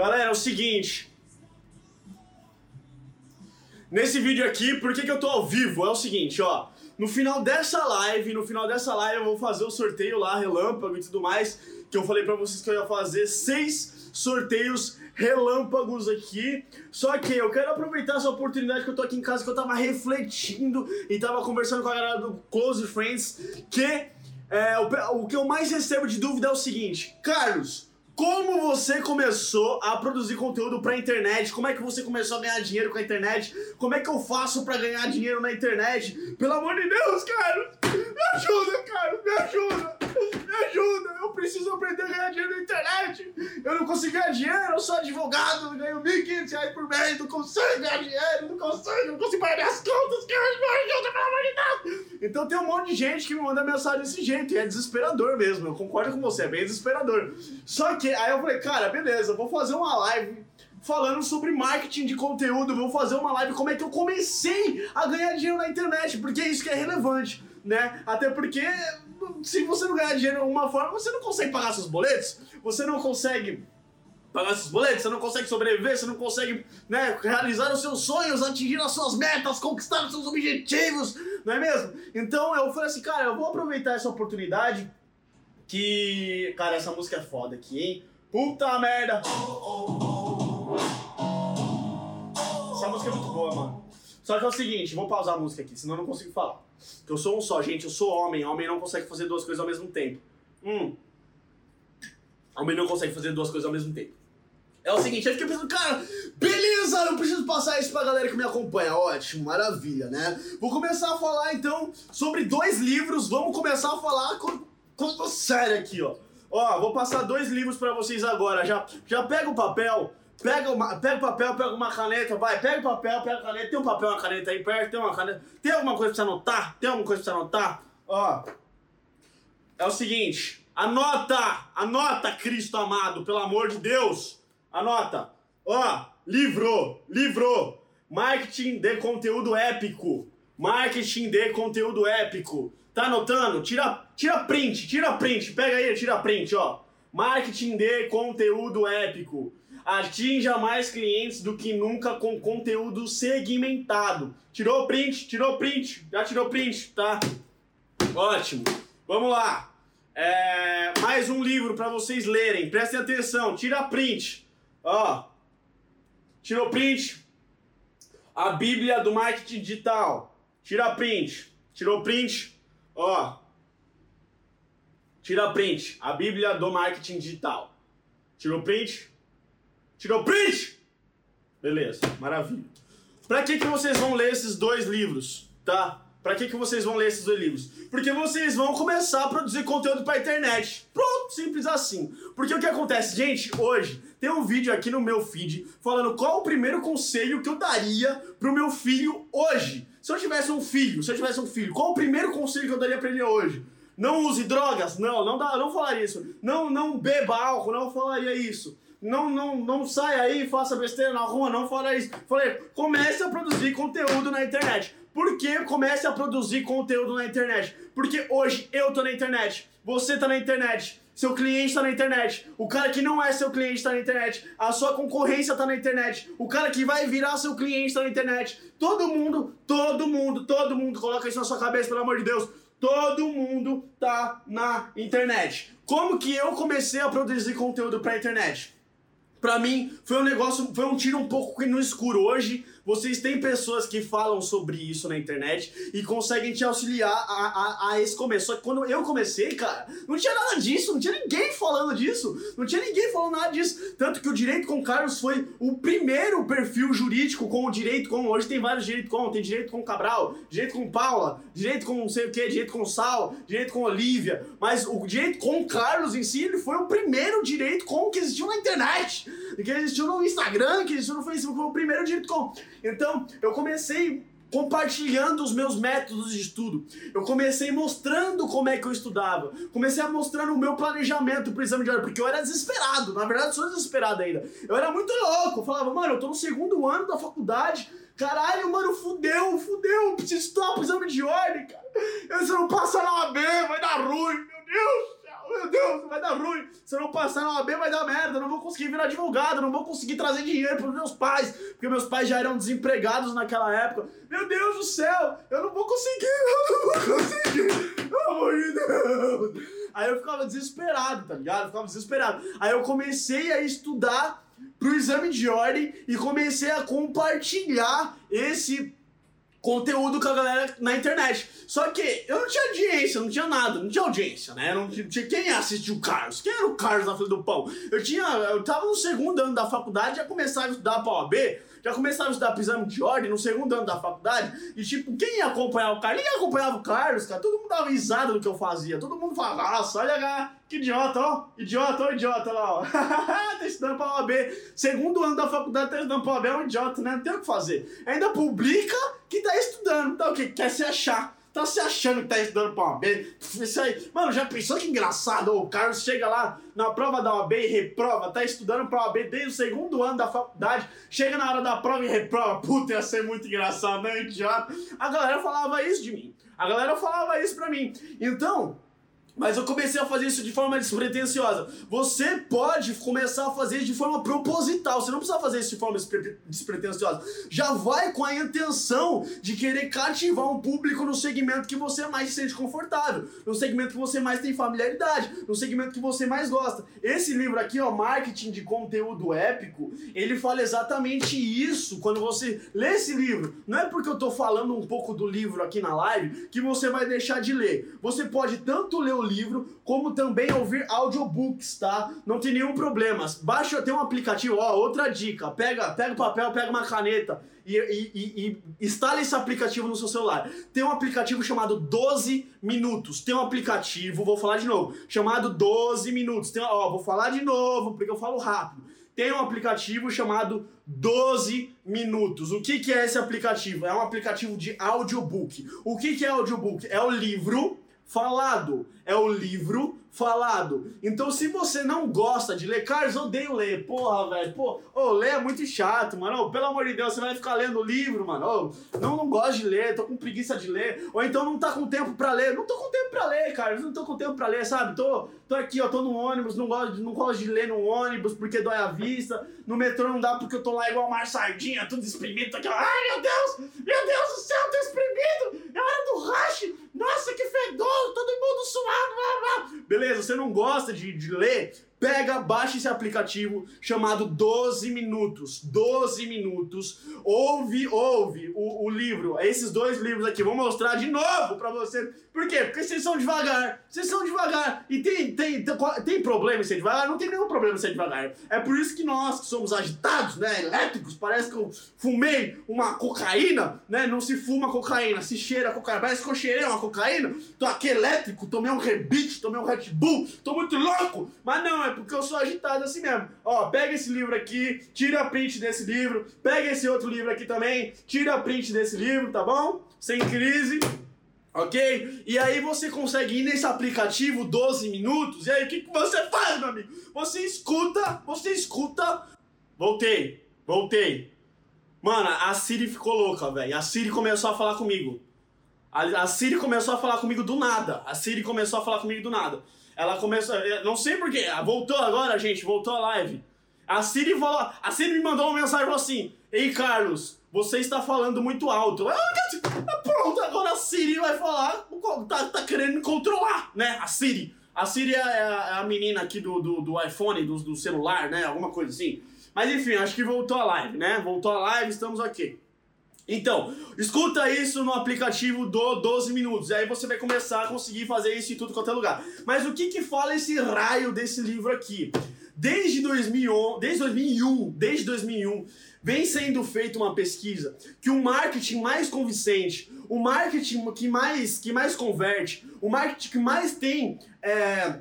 Galera, é o seguinte. Nesse vídeo aqui, por que, que eu tô ao vivo? É o seguinte, ó. No final dessa live, no final dessa live eu vou fazer o sorteio lá, relâmpago e tudo mais, que eu falei pra vocês que eu ia fazer seis sorteios relâmpagos aqui. Só que eu quero aproveitar essa oportunidade que eu tô aqui em casa, que eu tava refletindo e tava conversando com a galera do Close Friends, que é, o, o que eu mais recebo de dúvida é o seguinte, Carlos, como você começou a produzir conteúdo pra internet? Como é que você começou a ganhar dinheiro com a internet? Como é que eu faço pra ganhar dinheiro na internet? Pelo amor de Deus, cara! Me ajuda, cara! Me ajuda! Me ajuda! Eu preciso aprender a ganhar dinheiro na internet! Eu não consigo ganhar dinheiro, eu sou advogado, ganho 1.500 reais por mês, não consigo ganhar dinheiro, não consigo, não consigo pagar minhas contas, cara! Me ajuda, pelo amor de Deus! Então tem um monte de gente que me manda mensagem desse jeito, e é desesperador mesmo, eu concordo com você, é bem desesperador. Só que aí eu falei, cara, beleza, vou fazer uma live falando sobre marketing de conteúdo, vou fazer uma live como é que eu comecei a ganhar dinheiro na internet, porque é isso que é relevante, né? Até porque se você não ganhar dinheiro de alguma forma, você não consegue pagar seus boletos, você não consegue pagar seus boletos, você não consegue sobreviver, você não consegue né, realizar os seus sonhos, atingir as suas metas, conquistar os seus objetivos, não é mesmo? Então eu falei assim, cara, eu vou aproveitar essa oportunidade que. Cara, essa música é foda aqui, hein? Puta merda! Essa música é muito boa, mano. Só que é o seguinte, vou pausar a música aqui, senão eu não consigo falar. Eu sou um só, gente, eu sou homem, homem não consegue fazer duas coisas ao mesmo tempo. Hum. Homem não consegue fazer duas coisas ao mesmo tempo. É o seguinte, eu fiquei pensando, cara, beleza, eu preciso passar isso pra galera que me acompanha. Ótimo, maravilha, né? Vou começar a falar então sobre dois livros. Vamos começar a falar com, com sério aqui, ó. Ó, vou passar dois livros pra vocês agora. Já, já pega o papel, pega, uma, pega o papel, pega uma caneta, vai, pega o papel, pega a caneta. Tem um papel, uma caneta aí perto, tem uma caneta. Tem alguma coisa pra você anotar? Tem alguma coisa pra você anotar? Ó, é o seguinte, anota, anota, Cristo amado, pelo amor de Deus. Anota. Ó, livro, livro. Marketing de conteúdo épico. Marketing de conteúdo épico. Tá anotando? Tira, tira print, tira print. Pega aí, tira print, ó. Marketing de conteúdo épico. Atinja mais clientes do que nunca com conteúdo segmentado. Tirou print? Tirou print. Já tirou print, tá? Ótimo. Vamos lá. É, mais um livro para vocês lerem. Prestem atenção. Tira print. Ó, tirou print. A Bíblia do Marketing Digital. Tira print. Tirou print. Ó. Tira print. A Bíblia do Marketing Digital. Tirou print? Tirou print? Beleza, maravilha. Pra que, que vocês vão ler esses dois livros, tá? Pra que, que vocês vão ler esses dois livros? Porque vocês vão começar a produzir conteúdo pra internet. Pronto, simples assim. Porque o que acontece, gente, hoje tem um vídeo aqui no meu feed falando qual o primeiro conselho que eu daria pro meu filho hoje. Se eu tivesse um filho, se eu tivesse um filho, qual o primeiro conselho que eu daria pra ele hoje? Não use drogas? Não, não, dá, não falaria isso. Não, não beba álcool, não falaria isso. Não, não, não saia aí e faça besteira na rua, não fala isso. Falei, comece a produzir conteúdo na internet. Por que comece a produzir conteúdo na internet? Porque hoje eu tô na internet, você tá na internet, seu cliente tá na internet, o cara que não é seu cliente tá na internet, a sua concorrência tá na internet, o cara que vai virar seu cliente tá na internet. Todo mundo, todo mundo, todo mundo, coloca isso na sua cabeça, pelo amor de Deus. Todo mundo tá na internet. Como que eu comecei a produzir conteúdo pra internet? Pra mim, foi um negócio, foi um tiro um pouco no escuro. Hoje, vocês têm pessoas que falam sobre isso na internet e conseguem te auxiliar a, a, a esse começo. Só que quando eu comecei, cara, não tinha nada disso, não tinha ninguém falando disso, não tinha ninguém falando nada disso. Tanto que o Direito com Carlos foi o primeiro perfil jurídico com o Direito com. Hoje tem vários Direito com, tem Direito com Cabral, Direito com Paula, Direito com não sei o que, Direito com Sal, Direito com Olivia. Mas o Direito com Carlos em si, ele foi o primeiro Direito com que existiu na internet, que existiu no Instagram, que existiu no Facebook, foi o primeiro Direito com. Então, eu comecei compartilhando os meus métodos de estudo. Eu comecei mostrando como é que eu estudava. Comecei a mostrar o meu planejamento pro exame de ordem, porque eu era desesperado. Na verdade, sou desesperado ainda. Eu era muito louco. Eu falava, mano, eu tô no segundo ano da faculdade. Caralho, mano, fudeu, fudeu. Preciso estudar pro exame de ordem, cara. Eu, se eu não passar na OAB, vai dar ruim. Meu Deus. Meu Deus, vai dar ruim. Se eu não passar na OAB vai dar merda, eu não vou conseguir virar advogado, não vou conseguir trazer dinheiro pros meus pais, porque meus pais já eram desempregados naquela época. Meu Deus do céu, eu não vou conseguir, eu não vou conseguir. Pelo amor de Deus. Aí eu ficava desesperado, tá ligado? Eu ficava desesperado. Aí eu comecei a estudar pro exame de ordem e comecei a compartilhar esse conteúdo com a galera na internet. Só que eu não tinha audiência, não tinha nada, não tinha audiência, né? Não tinha, quem assistiu o Carlos? Quem era o Carlos na fila do pão? Eu tinha. Eu tava no segundo ano da faculdade, já começava a estudar pra OAB, já começava a estudar exame de ordem no segundo ano da faculdade, e tipo, quem ia acompanhar o Carlos? Ninguém acompanhava o Carlos, cara. Todo mundo dava risada do que eu fazia. Todo mundo falava, nossa, olha cá, que idiota, ó. Idiota, ó, idiota lá, ó. tá estudando pra OAB. Segundo ano da faculdade, tá estudando pra OAB, é um idiota, né? Não tem o que fazer. Ainda publica que tá estudando, tá o quê? Quer se achar. Tá se achando que tá estudando pra OAB? Isso aí. Mano, já pensou que engraçado? O Carlos chega lá na prova da OAB e reprova, tá estudando pra OAB desde o segundo ano da faculdade, chega na hora da prova e reprova. Puta, ia ser muito engraçado, né, idiota? A galera falava isso de mim. A galera falava isso pra mim. Então, mas eu comecei a fazer isso de forma despretensiosa. Você pode começar a fazer isso de forma proposital. Você não precisa fazer isso de forma despre despretensiosa. Já vai com a intenção de querer cativar um público no segmento que você mais se sente confortável, no segmento que você mais tem familiaridade, no segmento que você mais gosta. Esse livro aqui, ó, Marketing de Conteúdo Épico, ele fala exatamente isso. Quando você lê esse livro, não é porque eu tô falando um pouco do livro aqui na live que você vai deixar de ler. Você pode tanto ler o livro, como também ouvir audiobooks, tá? Não tem nenhum problema. Baixa, tem um aplicativo, ó, outra dica. Pega, pega papel, pega uma caneta e, e, e, e instala esse aplicativo no seu celular. Tem um aplicativo chamado 12 Minutos. Tem um aplicativo, vou falar de novo, chamado 12 Minutos. Tem, ó, vou falar de novo, porque eu falo rápido. Tem um aplicativo chamado 12 Minutos. O que, que é esse aplicativo? É um aplicativo de audiobook. O que, que é audiobook? É o livro falado. É o livro falado. Então, se você não gosta de ler, Carlos, odeio ler. Porra, velho. Pô, oh, ler é muito chato, mano. Oh, pelo amor de Deus, você vai ficar lendo livro, mano. Oh, não, não gosto de ler, tô com preguiça de ler. Ou então não tá com tempo pra ler. Não tô com tempo pra ler, Carlos. Não tô com tempo pra ler, sabe? Tô, tô aqui, ó, tô no ônibus, não gosto, não gosto de ler no ônibus porque dói a vista. No metrô não dá porque eu tô lá igual uma sardinha, tudo espremido. Tô aqui, ai, meu Deus! Meu Deus do céu, tô espremido! É hora do rush! Nossa, que fedor! Todo mundo suado! Blá, blá. Beleza, você não gosta de, de ler? Pega, baixa esse aplicativo chamado 12 Minutos. 12 Minutos. Ouve, ouve o, o livro. Esses dois livros aqui. Vou mostrar de novo pra você. Por quê? Porque vocês são devagar. Vocês são devagar. E tem, tem, tem, problema em ser devagar? Não tem nenhum problema em ser devagar. É por isso que nós, que somos agitados, né? Elétricos, parece que eu fumei uma cocaína, né? Não se fuma cocaína, se cheira cocaína. Parece que eu cheirei uma cocaína. Tô aqui elétrico, tomei um rebite, tomei um Red Bull. Tô muito louco. Mas não, é porque eu sou agitado assim mesmo. Ó, pega esse livro aqui, tira print desse livro. Pega esse outro livro aqui também, tira print desse livro, tá bom? Sem crise. Ok? E aí você consegue ir nesse aplicativo 12 minutos. E aí o que, que você faz, meu amigo? Você escuta, você escuta. Voltei, voltei. Mano, a Siri ficou louca, velho. A Siri começou a falar comigo. A, a Siri começou a falar comigo do nada. A Siri começou a falar comigo do nada. Ela começou. Não sei porquê. Voltou agora, gente. Voltou a live. A Siri falou. A Siri me mandou uma mensagem assim: Ei, Carlos, você está falando muito alto. Ah, pronto, agora a Siri vai falar. Tá, tá querendo me controlar, né? A Siri. A Siri é a, é a menina aqui do, do, do iPhone, do, do celular, né? Alguma coisa assim. Mas enfim, acho que voltou a live, né? Voltou a live, estamos aqui. Então, escuta isso no aplicativo do 12 minutos. E aí você vai começar a conseguir fazer isso em tudo quanto é lugar. Mas o que que fala esse raio desse livro aqui? Desde 2001, desde 2001, desde 2001, vem sendo feita uma pesquisa que o marketing mais convincente, o marketing que mais, que mais converte, o marketing que mais tem é,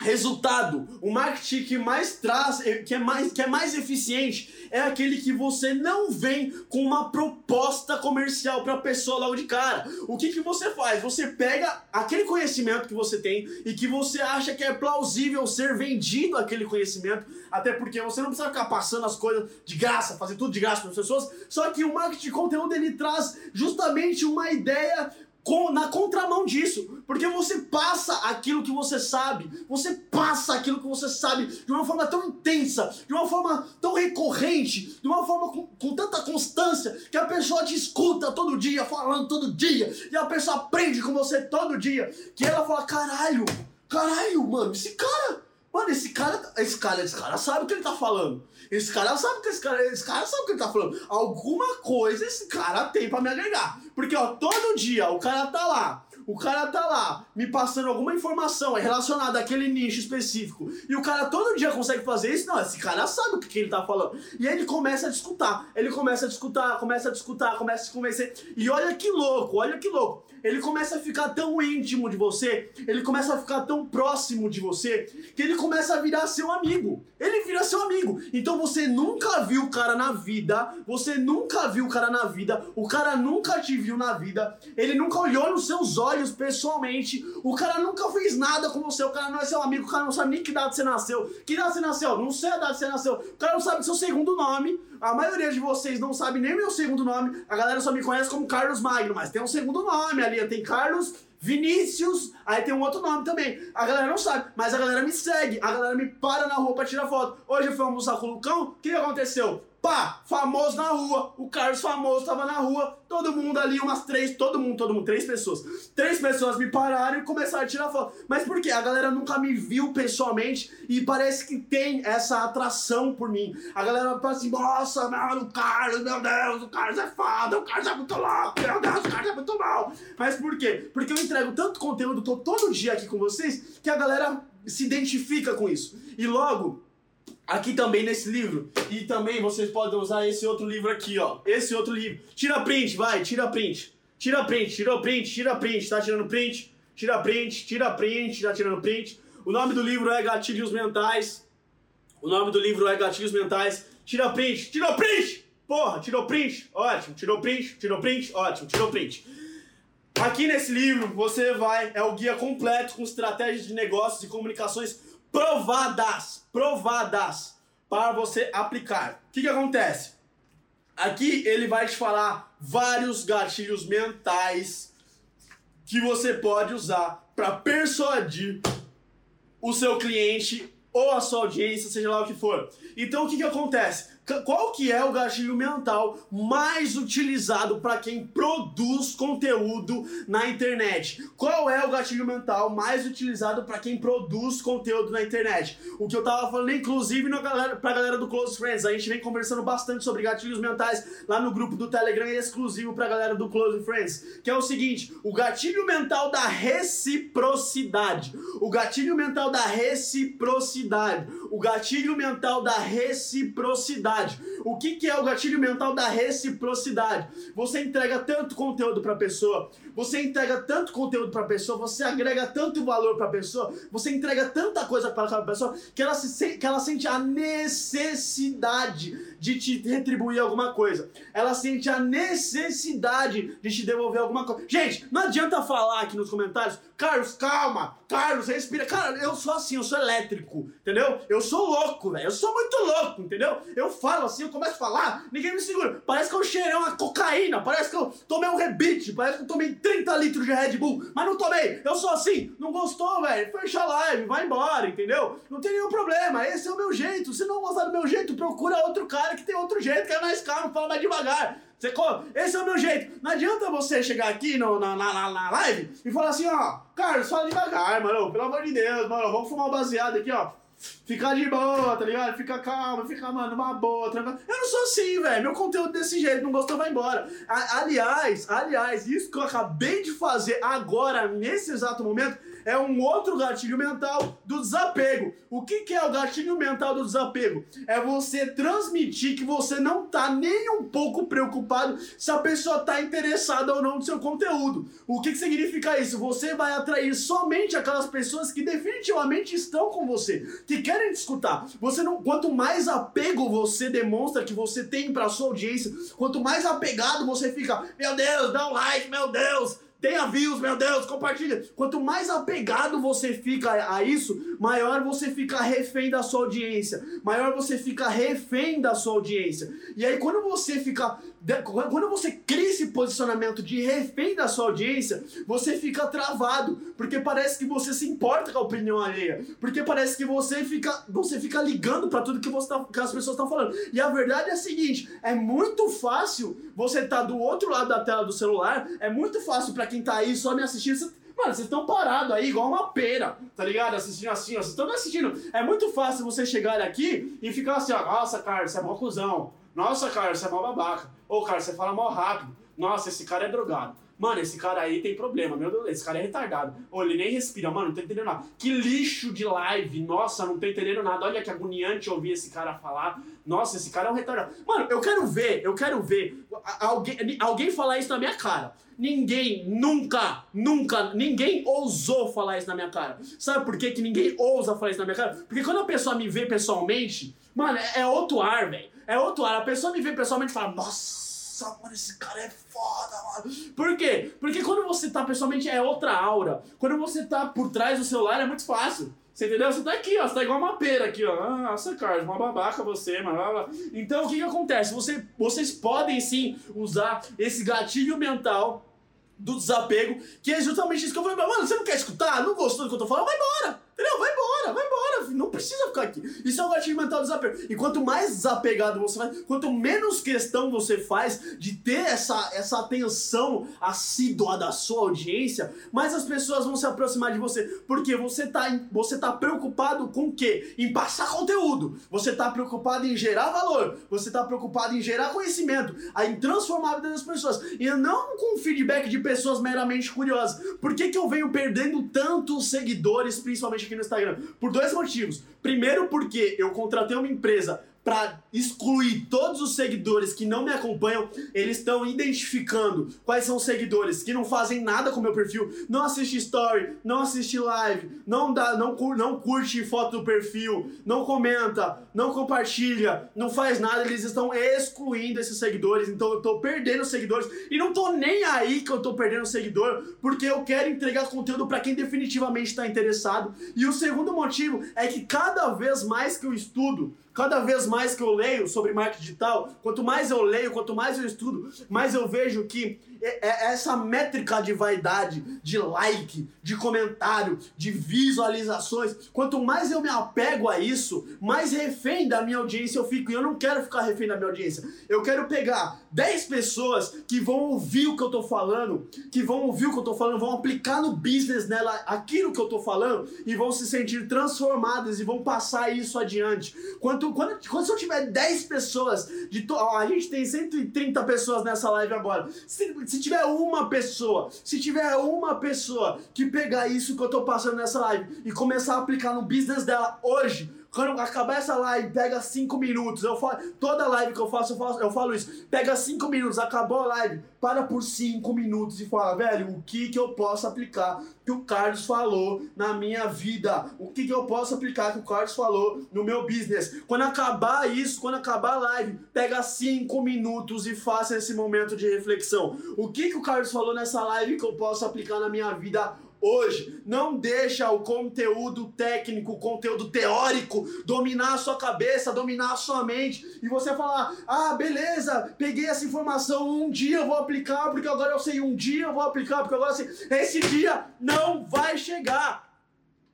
resultado, o marketing que mais traz, eh, que é mais, que é mais eficiente, é aquele que você não vem com uma proposta comercial para a pessoa logo de cara. O que, que você faz? Você pega aquele conhecimento que você tem e que você acha que é plausível ser vendido aquele conhecimento, até porque você não precisa ficar passando as coisas de graça, fazer tudo de graça para as pessoas. Só que o marketing de conteúdo ele traz justamente uma ideia com, na contramão disso, porque você passa aquilo que você sabe, você passa aquilo que você sabe de uma forma tão intensa, de uma forma tão recorrente, de uma forma com, com tanta constância, que a pessoa te escuta todo dia, falando todo dia, e a pessoa aprende com você todo dia, que ela fala: caralho, caralho, mano, esse cara, mano, esse cara, esse cara, esse cara sabe o que ele tá falando. Esse cara sabe que esse cara, esse cara sabe o que ele tá falando. Alguma coisa esse cara tem para me agregar. Porque, ó, todo dia o cara tá lá o cara tá lá me passando alguma informação relacionada àquele nicho específico e o cara todo dia consegue fazer isso, não, esse cara sabe o que, que ele tá falando. E aí ele começa a discutir, ele começa a discutir, começa a discutir, começa a se convencer. E olha que louco, olha que louco. Ele começa a ficar tão íntimo de você, ele começa a ficar tão próximo de você, que ele começa a virar seu amigo. Ele vira seu amigo. Então você nunca viu o cara na vida, você nunca viu o cara na vida, o cara nunca te viu na vida, ele nunca olhou nos seus olhos olhos pessoalmente. O cara nunca fez nada com você, o cara não é seu amigo, o cara não sabe nem que data você nasceu. Que data você nasceu? Não sei a data que você nasceu. O cara não sabe seu segundo nome. A maioria de vocês não sabe nem meu segundo nome. A galera só me conhece como Carlos Magno, mas tem um segundo nome ali. Tem Carlos Vinícius, aí tem um outro nome também. A galera não sabe, mas a galera me segue, a galera me para na rua pra tirar foto. Hoje eu fui almoçar com o Lucão, o que aconteceu? Pá, famoso na rua, o Carlos famoso tava na rua, todo mundo ali, umas três, todo mundo, todo mundo, três pessoas. Três pessoas me pararam e começaram a tirar foto. Mas por quê? A galera nunca me viu pessoalmente e parece que tem essa atração por mim. A galera fala assim, nossa, mano, o Carlos, meu Deus, o Carlos é foda, o Carlos é muito louco, meu Deus, o Carlos é muito mal. Mas por quê? Porque eu entrego tanto conteúdo, tô todo dia aqui com vocês, que a galera se identifica com isso. E logo, Aqui também nesse livro. E também vocês podem usar esse outro livro aqui, ó. Esse outro livro. Tira print, vai, tira print. Tira print, tirou print, tira print. Tá tirando print? Tira print, tira print, tá tirando print. O nome do livro é Gatilhos Mentais. O nome do livro é Gatilhos Mentais. Tira print, tirou print! Porra, tirou print? Ótimo. Tirou print, tirou print? Ótimo, tirou print. Aqui nesse livro você vai, é o guia completo com estratégias de negócios e comunicações provadas, provadas para você aplicar. O que, que acontece? Aqui ele vai te falar vários gatilhos mentais que você pode usar para persuadir o seu cliente ou a sua audiência, seja lá o que for. Então o que, que acontece? Qual que é o gatilho mental mais utilizado para quem produz conteúdo na internet? Qual é o gatilho mental mais utilizado para quem produz conteúdo na internet? O que eu tava falando, inclusive, no galera, pra galera do Close Friends. A gente vem conversando bastante sobre gatilhos mentais lá no grupo do Telegram exclusivo pra galera do Close Friends. Que é o seguinte: o gatilho mental da reciprocidade. O gatilho mental da reciprocidade. O gatilho mental da reciprocidade reciprocidade. O que, que é o gatilho mental da reciprocidade? Você entrega tanto conteúdo para a pessoa, você entrega tanto conteúdo para a pessoa, você agrega tanto valor para a pessoa, você entrega tanta coisa para aquela pessoa que ela, se, que ela sente a necessidade de te retribuir alguma coisa. Ela sente a necessidade de te devolver alguma coisa. Gente, não adianta falar aqui nos comentários, Carlos, calma, Carlos, respira. Cara, eu sou assim, eu sou elétrico, entendeu? Eu sou louco, velho. Eu sou muito louco, entendeu? Eu falo assim, eu começo a falar, ninguém me segura. Parece que eu cheirei uma cocaína, parece que eu tomei um rebite, parece que eu tomei 30 litros de Red Bull, mas não tomei. Eu sou assim, não gostou, velho? Fecha a live, vai embora, entendeu? Não tem nenhum problema, esse é o meu jeito. Se não gostar do meu jeito, procura outro cara que tem outro jeito, que é mais calmo, fala mais devagar. Você, esse é o meu jeito. Não adianta você chegar aqui no, na, na, na live e falar assim, ó, Carlos, fala devagar, mano. Pelo amor de Deus, mano. Vamos fumar um baseado aqui, ó. Ficar de boa, tá ligado? Fica calmo, fica, mano, uma boa, tranquilo. Eu não sou assim, velho. Meu conteúdo desse jeito, não gostou, vai embora. A, aliás, aliás, isso que eu acabei de fazer agora, nesse exato momento, é um outro gatilho mental do desapego. O que, que é o gatilho mental do desapego? É você transmitir que você não tá nem um pouco preocupado se a pessoa tá interessada ou não no seu conteúdo. O que, que significa isso? Você vai atrair somente aquelas pessoas que definitivamente estão com você, que querem te escutar. Você não, quanto mais apego você demonstra que você tem para sua audiência, quanto mais apegado você fica, meu Deus, dá um like, meu Deus, tenha views, meu Deus, compartilha. Quanto mais apegado você fica a isso, maior você fica refém da sua audiência. Maior você fica refém da sua audiência. E aí quando você fica quando você cria esse posicionamento de refém da sua audiência, você fica travado, porque parece que você se importa com a opinião alheia, porque parece que você fica, você fica ligando para tudo que, você tá, que as pessoas estão falando. E a verdade é a seguinte: é muito fácil você estar tá do outro lado da tela do celular, é muito fácil para quem tá aí só me assistindo. Mano, vocês estão parados aí igual uma pera, tá ligado? Assistindo assim, ó. Vocês estão assistindo. É muito fácil você chegar aqui e ficar assim, ó. Nossa, cara, você é mó cuzão. Nossa, cara, você é mó babaca. Ô, cara, você fala mó rápido. Nossa, esse cara é drogado. Mano, esse cara aí tem problema. Meu Deus, esse cara é retardado. Ô, ele nem respira. Mano, não tô entendendo nada. Que lixo de live. Nossa, não tô entendendo nada. Olha que agoniante ouvir esse cara falar. Nossa, esse cara é um retardado. Mano, eu quero ver, eu quero ver alguém, alguém falar isso na minha cara. Ninguém, nunca, nunca, ninguém ousou falar isso na minha cara. Sabe por que, que ninguém ousa falar isso na minha cara? Porque quando a pessoa me vê pessoalmente, mano, é, é outro ar, velho. É outro ar. A pessoa me vê pessoalmente e fala, nossa, mano, esse cara é foda, mano. Por quê? Porque quando você tá pessoalmente é outra aura. Quando você tá por trás do celular é muito fácil. Você entendeu? Você tá aqui, ó. Você tá igual uma pera aqui, ó. Ah, nossa, Carlos, uma babaca você, mano. Então, o que que acontece? Você, vocês podem sim usar esse gatilho mental do desapego, que é justamente isso que eu falei, mano, você não quer escutar? Não gostou do que eu tô falando? Vai embora! Entendeu? Vai embora, não precisa ficar aqui. Isso é um gatilho mental desapego. E quanto mais desapegado você vai, quanto menos questão você faz de ter essa, essa atenção assídua da sua audiência, mais as pessoas vão se aproximar de você. Porque você tá, você tá preocupado com o quê? Em passar conteúdo. Você tá preocupado em gerar valor. Você tá preocupado em gerar conhecimento. Em transformar a vida das pessoas. E não com feedback de pessoas meramente curiosas. Por que, que eu venho perdendo tantos seguidores, principalmente aqui no Instagram? Por dois motivos. Primeiro, porque eu contratei uma empresa para excluir todos os seguidores que não me acompanham, eles estão identificando quais são os seguidores que não fazem nada com o meu perfil, não assiste story, não assiste live, não dá, não, não curte foto do perfil, não comenta, não compartilha, não faz nada, eles estão excluindo esses seguidores, então eu tô perdendo seguidores e não tô nem aí que eu tô perdendo seguidor, porque eu quero entregar conteúdo para quem definitivamente está interessado. E o segundo motivo é que cada vez mais que eu estudo, Cada vez mais que eu leio sobre marketing digital, quanto mais eu leio, quanto mais eu estudo, mais eu vejo que essa métrica de vaidade, de like, de comentário, de visualizações, quanto mais eu me apego a isso, mais refém da minha audiência eu fico. E eu não quero ficar refém da minha audiência. Eu quero pegar 10 pessoas que vão ouvir o que eu tô falando, que vão ouvir o que eu tô falando, vão aplicar no business nela aquilo que eu tô falando e vão se sentir transformadas e vão passar isso adiante. Quando, quando, quando se eu tiver 10 pessoas, de to... a gente tem 130 pessoas nessa live agora. Se tiver uma pessoa, se tiver uma pessoa que pegar isso que eu tô passando nessa live e começar a aplicar no business dela hoje, quando acabar essa live, pega 5 minutos. Eu falo, toda live que eu faço, eu, eu falo isso. Pega 5 minutos, acabou a live, para por 5 minutos e fala, velho, o que que eu posso aplicar que o Carlos falou na minha vida? O que que eu posso aplicar que o Carlos falou no meu business? Quando acabar isso, quando acabar a live, pega 5 minutos e faça esse momento de reflexão. O que que o Carlos falou nessa live que eu posso aplicar na minha vida hoje. Não deixa o conteúdo técnico, o conteúdo teórico dominar a sua cabeça, dominar a sua mente e você falar: "Ah, beleza, peguei essa informação, um dia eu vou aplicar porque agora eu sei, um dia eu vou aplicar porque agora eu sei". Esse dia não vai chegar.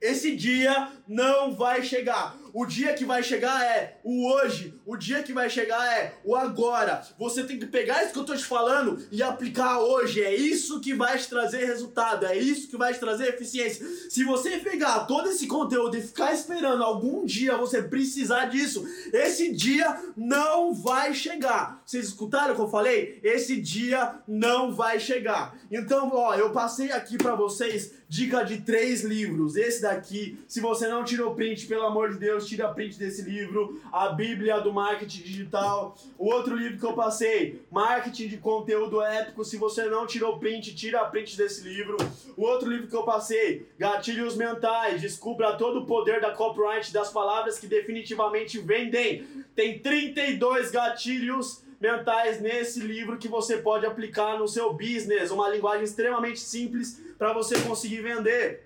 Esse dia não vai chegar. O dia que vai chegar é o hoje. O dia que vai chegar é o agora. Você tem que pegar isso que eu tô te falando e aplicar hoje. É isso que vai te trazer resultado. É isso que vai te trazer eficiência. Se você pegar todo esse conteúdo e ficar esperando algum dia você precisar disso, esse dia não vai chegar. Vocês escutaram o que eu falei? Esse dia não vai chegar. Então, ó, eu passei aqui para vocês dica de três livros. Esse daqui, se você não tirou print, pelo amor de Deus, tira print desse livro, A Bíblia do Marketing Digital. O outro livro que eu passei, Marketing de Conteúdo Épico. Se você não tirou print, tira print desse livro. O outro livro que eu passei, Gatilhos Mentais. Descubra todo o poder da copyright das palavras que definitivamente vendem. Tem 32 gatilhos mentais nesse livro que você pode aplicar no seu business, uma linguagem extremamente simples para você conseguir vender.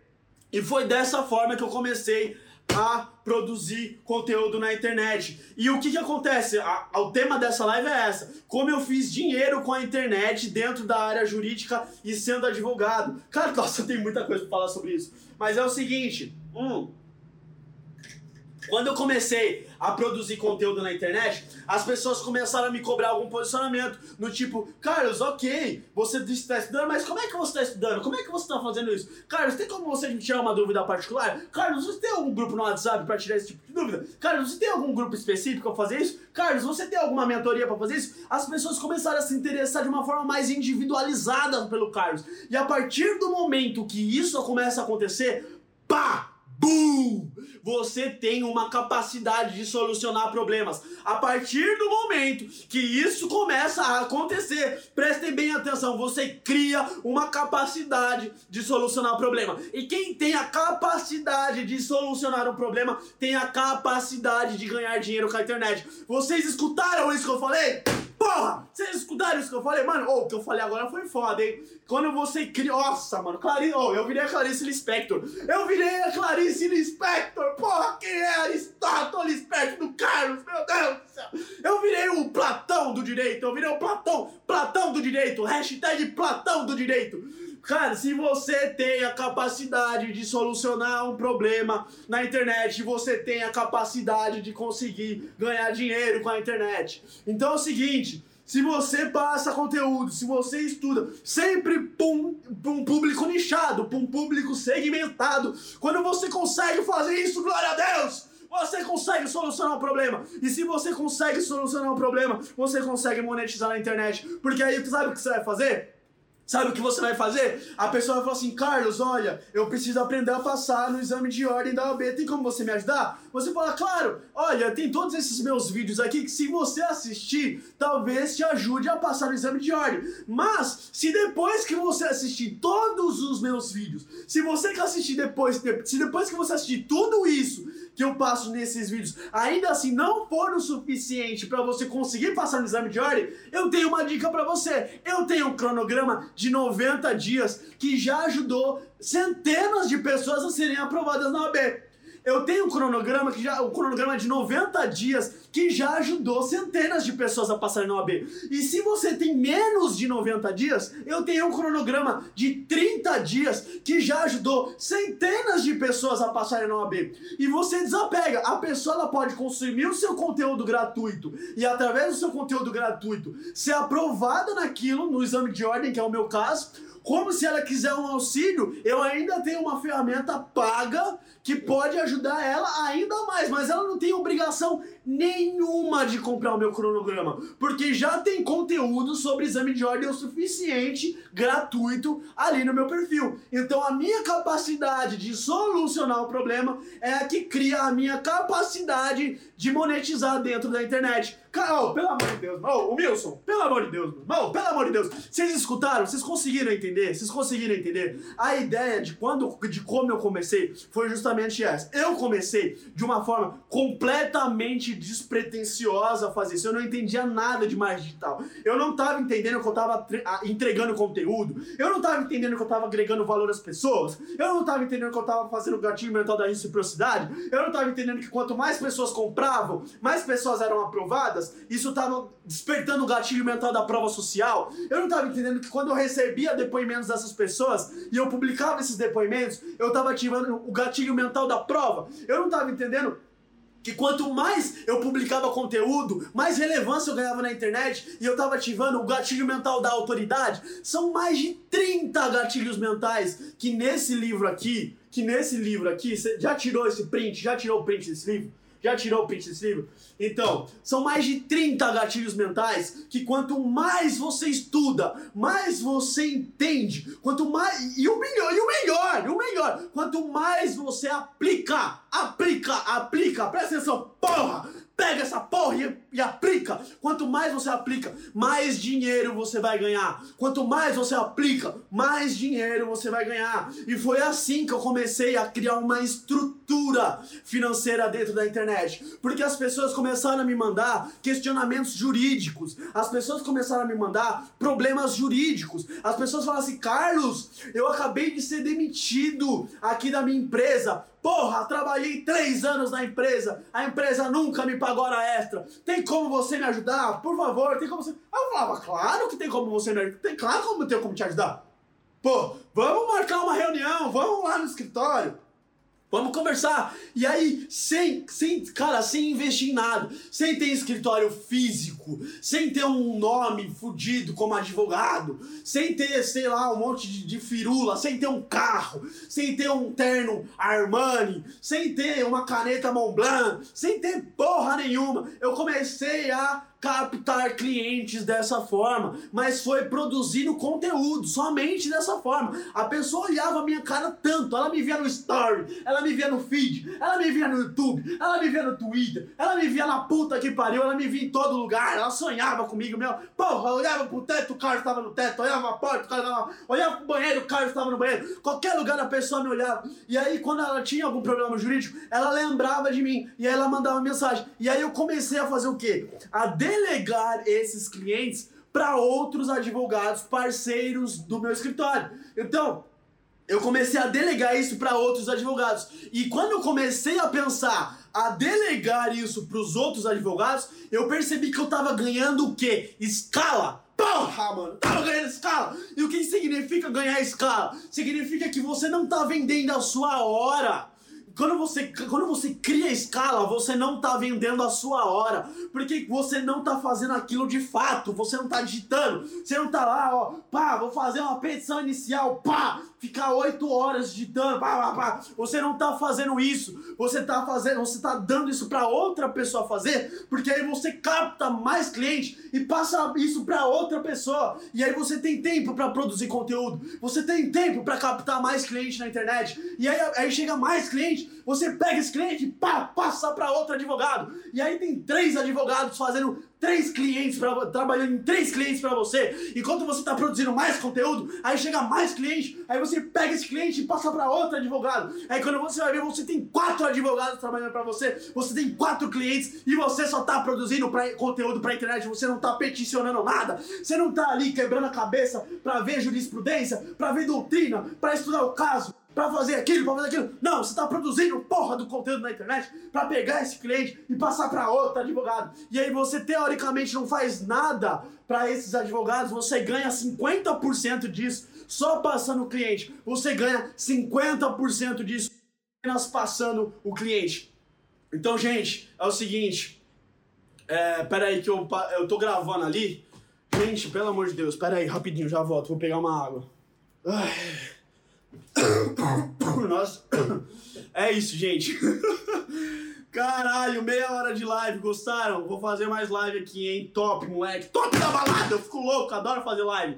E foi dessa forma que eu comecei a produzir conteúdo na internet. E o que que acontece? A, o tema dessa live é essa. Como eu fiz dinheiro com a internet dentro da área jurídica e sendo advogado. Cara, nossa, tem muita coisa para falar sobre isso. Mas é o seguinte, hum, quando eu comecei a produzir conteúdo na internet, as pessoas começaram a me cobrar algum posicionamento, no tipo, Carlos, ok, você está estudando, mas como é que você está estudando? Como é que você está fazendo isso? Carlos, tem como você me tirar uma dúvida particular? Carlos, você tem algum grupo no WhatsApp para tirar esse tipo de dúvida? Carlos, você tem algum grupo específico para fazer isso? Carlos, você tem alguma mentoria para fazer isso? As pessoas começaram a se interessar de uma forma mais individualizada pelo Carlos. E a partir do momento que isso começa a acontecer, pá! Você tem uma capacidade de solucionar problemas. A partir do momento que isso começa a acontecer, prestem bem atenção, você cria uma capacidade de solucionar problema. E quem tem a capacidade de solucionar um problema tem a capacidade de ganhar dinheiro com a internet. Vocês escutaram isso que eu falei? Porra! Vocês escutaram isso que eu falei? Mano, oh, o que eu falei agora foi foda, hein? Quando você cria. Nossa, mano, Clarice. Oh, eu virei a Clarice Lispector. Eu virei a Clarice Lispector. Porra, quem é Aristóteles Lispector do Carlos? Meu Deus do céu. Eu virei o Platão do direito. Eu virei o Platão. Platão do direito. Hashtag Platão do direito. Cara, se você tem a capacidade de solucionar um problema na internet, você tem a capacidade de conseguir ganhar dinheiro com a internet. Então é o seguinte, se você passa conteúdo, se você estuda, sempre para um público nichado, para um público segmentado, quando você consegue fazer isso, glória a Deus! Você consegue solucionar um problema. E se você consegue solucionar um problema, você consegue monetizar na internet. Porque aí, sabe o que você vai fazer? Sabe o que você vai fazer? A pessoa vai falar assim, Carlos, olha, eu preciso aprender a passar no exame de ordem da OAB, tem como você me ajudar? Você fala, claro, olha, tem todos esses meus vídeos aqui que se você assistir, talvez te ajude a passar no exame de ordem. Mas, se depois que você assistir todos os meus vídeos, se você que assistir depois, se depois que você assistir tudo isso, que eu passo nesses vídeos ainda assim não for o suficiente para você conseguir passar no exame de ordem, eu tenho uma dica para você. Eu tenho um cronograma de 90 dias que já ajudou centenas de pessoas a serem aprovadas na OAB. Eu tenho um cronograma que já, um cronograma de 90 dias que já ajudou centenas de pessoas a passarem na OAB. E se você tem menos de 90 dias, eu tenho um cronograma de 30 dias que já ajudou centenas de pessoas a passarem na OAB. E você desapega. A pessoa ela pode consumir o seu conteúdo gratuito e através do seu conteúdo gratuito ser aprovada naquilo no exame de ordem, que é o meu caso como se ela quiser um auxílio, eu ainda tenho uma ferramenta paga que pode ajudar ela ainda mais, mas ela não tem obrigação nenhuma de comprar o meu cronograma, porque já tem conteúdo sobre exame de ordem o suficiente, gratuito, ali no meu perfil. Então a minha capacidade de solucionar o problema é a que cria a minha capacidade de monetizar dentro da internet. Oh, pelo amor de Deus, oh, o Wilson, pelo amor de Deus, oh, pelo amor de Deus, vocês escutaram? Vocês conseguiram entender? Vocês conseguiram entender? A ideia de quando, de como eu comecei foi justamente essa. Eu comecei de uma forma completamente despretensiosa a fazer isso. Eu não entendia nada de marketing digital. Eu não estava entendendo que eu estava entregando conteúdo. Eu não estava entendendo que eu estava agregando valor às pessoas. Eu não estava entendendo que eu estava fazendo o gatilho mental da reciprocidade. Eu não estava entendendo que quanto mais pessoas compravam, mais pessoas eram aprovadas. Isso estava despertando o gatilho mental da prova social. Eu não estava entendendo que quando eu recebia depoimentos dessas pessoas e eu publicava esses depoimentos, eu estava ativando o gatilho mental da prova. Eu não estava entendendo que quanto mais eu publicava conteúdo, mais relevância eu ganhava na internet e eu estava ativando o gatilho mental da autoridade. São mais de 30 gatilhos mentais que nesse livro aqui, que nesse livro aqui, você já tirou esse print, já tirou o print desse livro? Já tirou o print desse livro? Então, são mais de 30 gatilhos mentais que quanto mais você estuda, mais você entende, quanto mais. E o melhor, e o melhor, e o melhor, quanto mais você aplica, aplica, aplica, presta atenção, porra! Pega essa porra e, e aplica. Quanto mais você aplica, mais dinheiro você vai ganhar. Quanto mais você aplica, mais dinheiro você vai ganhar. E foi assim que eu comecei a criar uma estrutura financeira dentro da internet. Porque as pessoas começaram a me mandar questionamentos jurídicos. As pessoas começaram a me mandar problemas jurídicos. As pessoas falaram assim: Carlos, eu acabei de ser demitido aqui da minha empresa Porra, trabalhei três anos na empresa, a empresa nunca me pagou hora extra. Tem como você me ajudar? Por favor, tem como você. Eu falava, claro que tem como você me ajudar. Tem claro como eu tenho como te ajudar. Pô, vamos marcar uma reunião, vamos lá no escritório. Vamos conversar. E aí, sem, sem, cara, sem investir em nada, sem ter escritório físico, sem ter um nome fudido como advogado, sem ter, sei lá, um monte de, de firula, sem ter um carro, sem ter um terno Armani, sem ter uma caneta Montblanc, sem ter porra nenhuma, eu comecei a captar clientes dessa forma, mas foi produzindo conteúdo somente dessa forma. A pessoa olhava a minha cara tanto, ela me via no story, ela me via no feed, ela me via no YouTube, ela me via no Twitter, ela me via na puta que pariu, ela me via em todo lugar, ela sonhava comigo, meu. Porra, olhava pro teto, o Carlos estava no teto, olhava pra porta, o Carlos tava, olhava pro banheiro, o Carlos estava no banheiro. Qualquer lugar a pessoa me olhava. E aí, quando ela tinha algum problema jurídico, ela lembrava de mim e aí ela mandava mensagem. E aí eu comecei a fazer o quê? A delegar esses clientes para outros advogados parceiros do meu escritório. Então, eu comecei a delegar isso para outros advogados. E quando eu comecei a pensar a delegar isso para os outros advogados, eu percebi que eu tava ganhando o quê? Escala. Porra, mano, tava ganhando escala. E o que significa ganhar escala? Significa que você não tá vendendo a sua hora. Quando você, quando você cria escala, você não está vendendo a sua hora. Porque você não está fazendo aquilo de fato. Você não está digitando. Você não está lá, ó, pá, vou fazer uma petição inicial, pá, ficar oito horas digitando, pá, pá, pá. Você não está fazendo isso. Você está fazendo, você está dando isso para outra pessoa fazer, porque aí você capta mais cliente e passa isso para outra pessoa. E aí você tem tempo para produzir conteúdo. Você tem tempo para captar mais cliente na internet. E aí, aí chega mais cliente você pega esse cliente pá, passa para outro advogado. E aí tem três advogados fazendo três clientes trabalhando em três clientes para você. Enquanto você está produzindo mais conteúdo, aí chega mais cliente, aí você pega esse cliente e passa para outro advogado. Aí quando você vai ver, você tem quatro advogados trabalhando para você, você tem quatro clientes e você só está produzindo pra, conteúdo para internet, você não está peticionando nada, você não está ali quebrando a cabeça para ver jurisprudência, para ver doutrina, para estudar o caso para fazer aquilo, para fazer aquilo. Não, você está produzindo porra do conteúdo na internet para pegar esse cliente e passar para outro advogado. E aí você teoricamente não faz nada para esses advogados, você ganha 50% disso só passando o cliente. Você ganha 50% disso apenas passando o cliente. Então, gente, é o seguinte. É, peraí que eu, eu tô gravando ali. Gente, pelo amor de Deus, peraí, rapidinho, já volto, vou pegar uma água. Ai. Nossa. É isso, gente. Caralho, meia hora de live, gostaram? Vou fazer mais live aqui, hein? Top, moleque. Top da balada, eu fico louco, adoro fazer live.